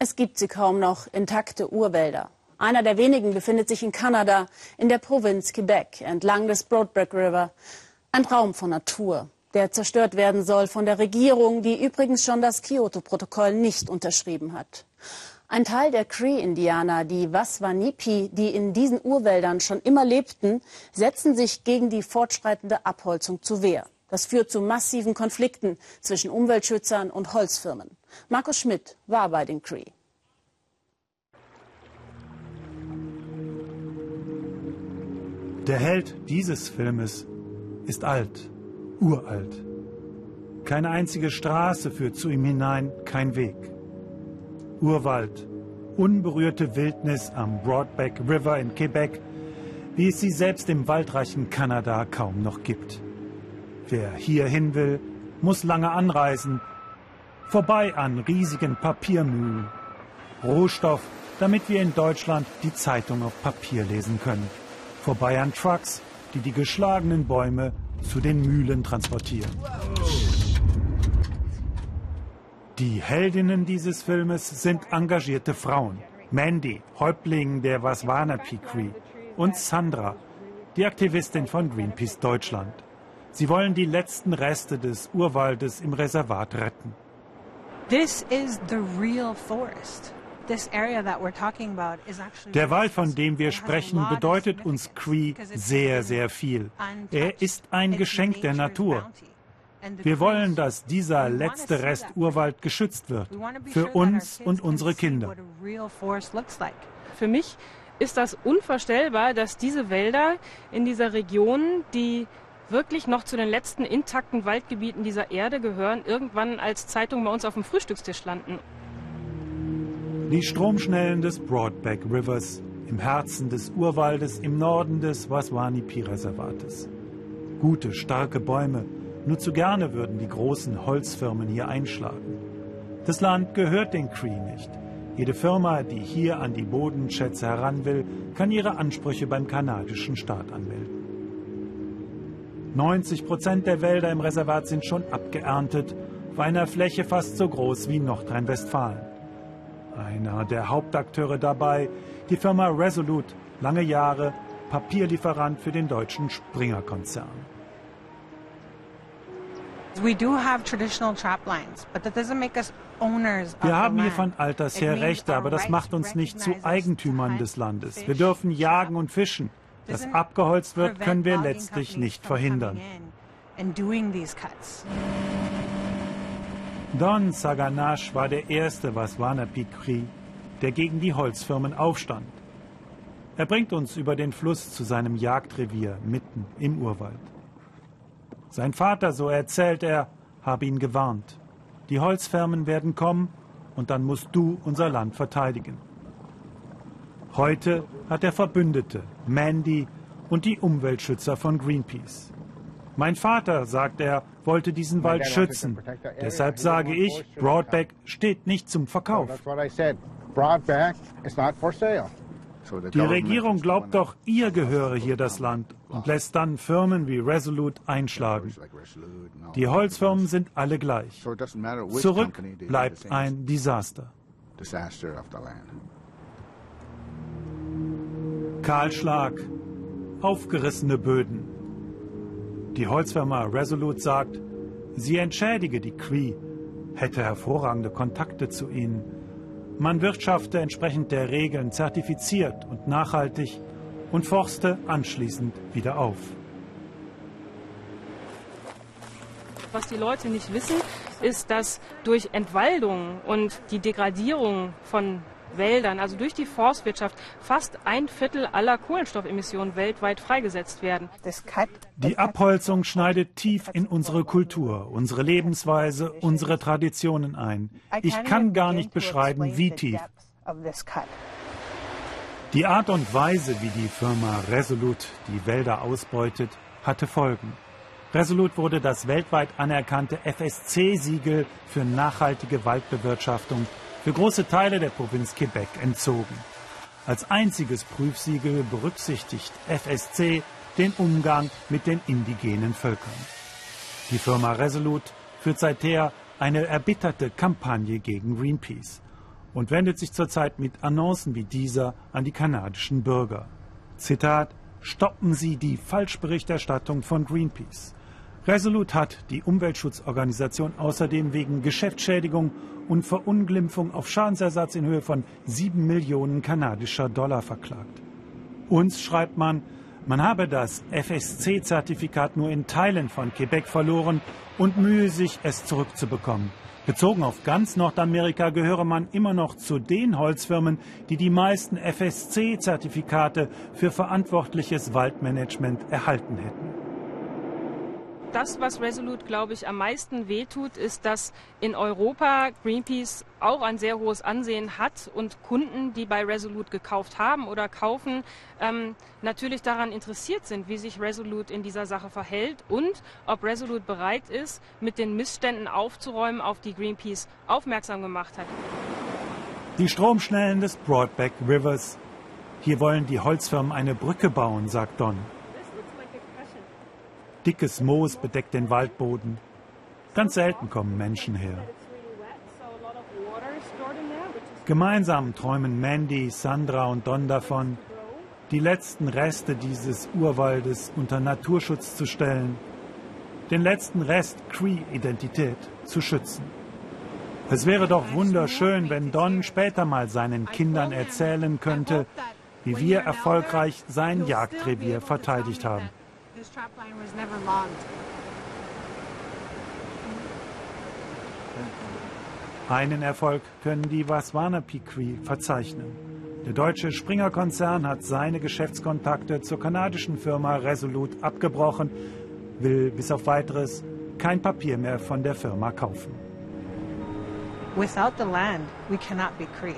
Es gibt sie kaum noch, intakte Urwälder. Einer der wenigen befindet sich in Kanada, in der Provinz Quebec, entlang des Broadback River. Ein Raum von Natur, der zerstört werden soll von der Regierung, die übrigens schon das Kyoto-Protokoll nicht unterschrieben hat. Ein Teil der Cree-Indianer, die Waswanipi, die in diesen Urwäldern schon immer lebten, setzen sich gegen die fortschreitende Abholzung zu Wehr. Das führt zu massiven Konflikten zwischen Umweltschützern und Holzfirmen. Markus Schmidt war bei den Cree. Der Held dieses Filmes ist alt, uralt. Keine einzige Straße führt zu ihm hinein, kein Weg. Urwald, unberührte Wildnis am Broadback River in Quebec, wie es sie selbst im waldreichen Kanada kaum noch gibt. Wer hierhin will, muss lange anreisen, vorbei an riesigen Papiermühlen. Rohstoff, damit wir in Deutschland die Zeitung auf Papier lesen können. Vorbei an Trucks, die die geschlagenen Bäume zu den Mühlen transportieren. Die Heldinnen dieses Filmes sind engagierte Frauen. Mandy, Häuptling der Waswanapi Cree und Sandra, die Aktivistin von Greenpeace Deutschland. Sie wollen die letzten Reste des Urwaldes im Reservat retten. This is the real forest. Der Wald, von dem wir sprechen, bedeutet uns Cree sehr, sehr viel. Er ist ein Geschenk der Natur. Wir wollen, dass dieser letzte Rest Urwald geschützt wird. Für uns und unsere Kinder. Für mich ist das unvorstellbar, dass diese Wälder in dieser Region, die wirklich noch zu den letzten intakten Waldgebieten dieser Erde gehören, irgendwann als Zeitung bei uns auf dem Frühstückstisch landen. Die Stromschnellen des Broadback Rivers im Herzen des Urwaldes im Norden des Waswanipi-Reservates. Gute, starke Bäume, nur zu gerne würden die großen Holzfirmen hier einschlagen. Das Land gehört den Cree nicht. Jede Firma, die hier an die Bodenschätze heran will, kann ihre Ansprüche beim kanadischen Staat anmelden. 90 Prozent der Wälder im Reservat sind schon abgeerntet, auf einer Fläche fast so groß wie Nordrhein-Westfalen. Einer der Hauptakteure dabei, die Firma Resolute, lange Jahre Papierlieferant für den deutschen Springer-Konzern. Wir haben hier von alters her Rechte, aber das macht uns nicht zu Eigentümern des Landes. Wir dürfen jagen und fischen. Dass abgeholzt wird, können wir letztlich nicht verhindern. Don Saganash war der erste Waswanapi-Cree, der gegen die Holzfirmen aufstand. Er bringt uns über den Fluss zu seinem Jagdrevier mitten im Urwald. Sein Vater, so erzählt er, habe ihn gewarnt. Die Holzfirmen werden kommen und dann musst du unser Land verteidigen. Heute hat er Verbündete, Mandy und die Umweltschützer von Greenpeace. Mein Vater, sagt er, wollte diesen Wald schützen. Deshalb sage ich, Broadback steht nicht zum Verkauf. Die Regierung glaubt doch, ihr gehöre hier das Land und lässt dann Firmen wie Resolute einschlagen. Die Holzfirmen sind alle gleich. Zurück bleibt ein Desaster. Kahlschlag, aufgerissene Böden. Die Holzfirma Resolute sagt, sie entschädige die Cree, hätte hervorragende Kontakte zu ihnen. Man wirtschafte entsprechend der Regeln zertifiziert und nachhaltig und forste anschließend wieder auf. Was die Leute nicht wissen, ist, dass durch Entwaldung und die Degradierung von Wäldern, also durch die Forstwirtschaft, fast ein Viertel aller Kohlenstoffemissionen weltweit freigesetzt werden. Die Abholzung schneidet tief in unsere Kultur, unsere Lebensweise, unsere Traditionen ein. Ich kann gar nicht beschreiben, wie tief. Die Art und Weise, wie die Firma Resolute die Wälder ausbeutet, hatte Folgen. Resolute wurde das weltweit anerkannte FSC-Siegel für nachhaltige Waldbewirtschaftung für große Teile der Provinz Quebec entzogen. Als einziges Prüfsiegel berücksichtigt FSC den Umgang mit den indigenen Völkern. Die Firma Resolute führt seither eine erbitterte Kampagne gegen Greenpeace. und wendet sich zurzeit mit Annoncen wie dieser an die kanadischen Bürger. Zitat, stoppen Sie die Falschberichterstattung von Greenpeace. Resolute hat die Umweltschutzorganisation außerdem wegen Geschäftsschädigung und Verunglimpfung auf Schadensersatz in Höhe von 7 Millionen kanadischer Dollar verklagt. Uns schreibt man, man habe das FSC-Zertifikat nur in Teilen von Quebec verloren und mühe sich, es zurückzubekommen. Bezogen auf ganz Nordamerika gehöre man immer noch zu den Holzfirmen, die die meisten FSC-Zertifikate für verantwortliches Waldmanagement erhalten hätten das, was Resolute, glaube ich, am meisten wehtut, ist, dass in Europa Greenpeace auch ein sehr hohes Ansehen hat und Kunden, die bei Resolute gekauft haben oder kaufen, ähm, natürlich daran interessiert sind, wie sich Resolute in dieser Sache verhält und ob Resolute bereit ist, mit den Missständen aufzuräumen, auf die Greenpeace aufmerksam gemacht hat. Die Stromschnellen des Broadback Rivers. Hier wollen die Holzfirmen eine Brücke bauen, sagt Don. Dickes Moos bedeckt den Waldboden. Ganz selten kommen Menschen her. Gemeinsam träumen Mandy, Sandra und Don davon, die letzten Reste dieses Urwaldes unter Naturschutz zu stellen, den letzten Rest Cree-Identität zu schützen. Es wäre doch wunderschön, wenn Don später mal seinen Kindern erzählen könnte, wie wir erfolgreich sein Jagdrevier verteidigt haben. This trapline was never logged. Einen Erfolg können die Waswanapi Cree verzeichnen. Der deutsche Springer-Konzern hat seine Geschäftskontakte zur kanadischen Firma Resolute abgebrochen, will bis auf weiteres kein Papier mehr von der Firma kaufen. Without the land, we cannot be Cree.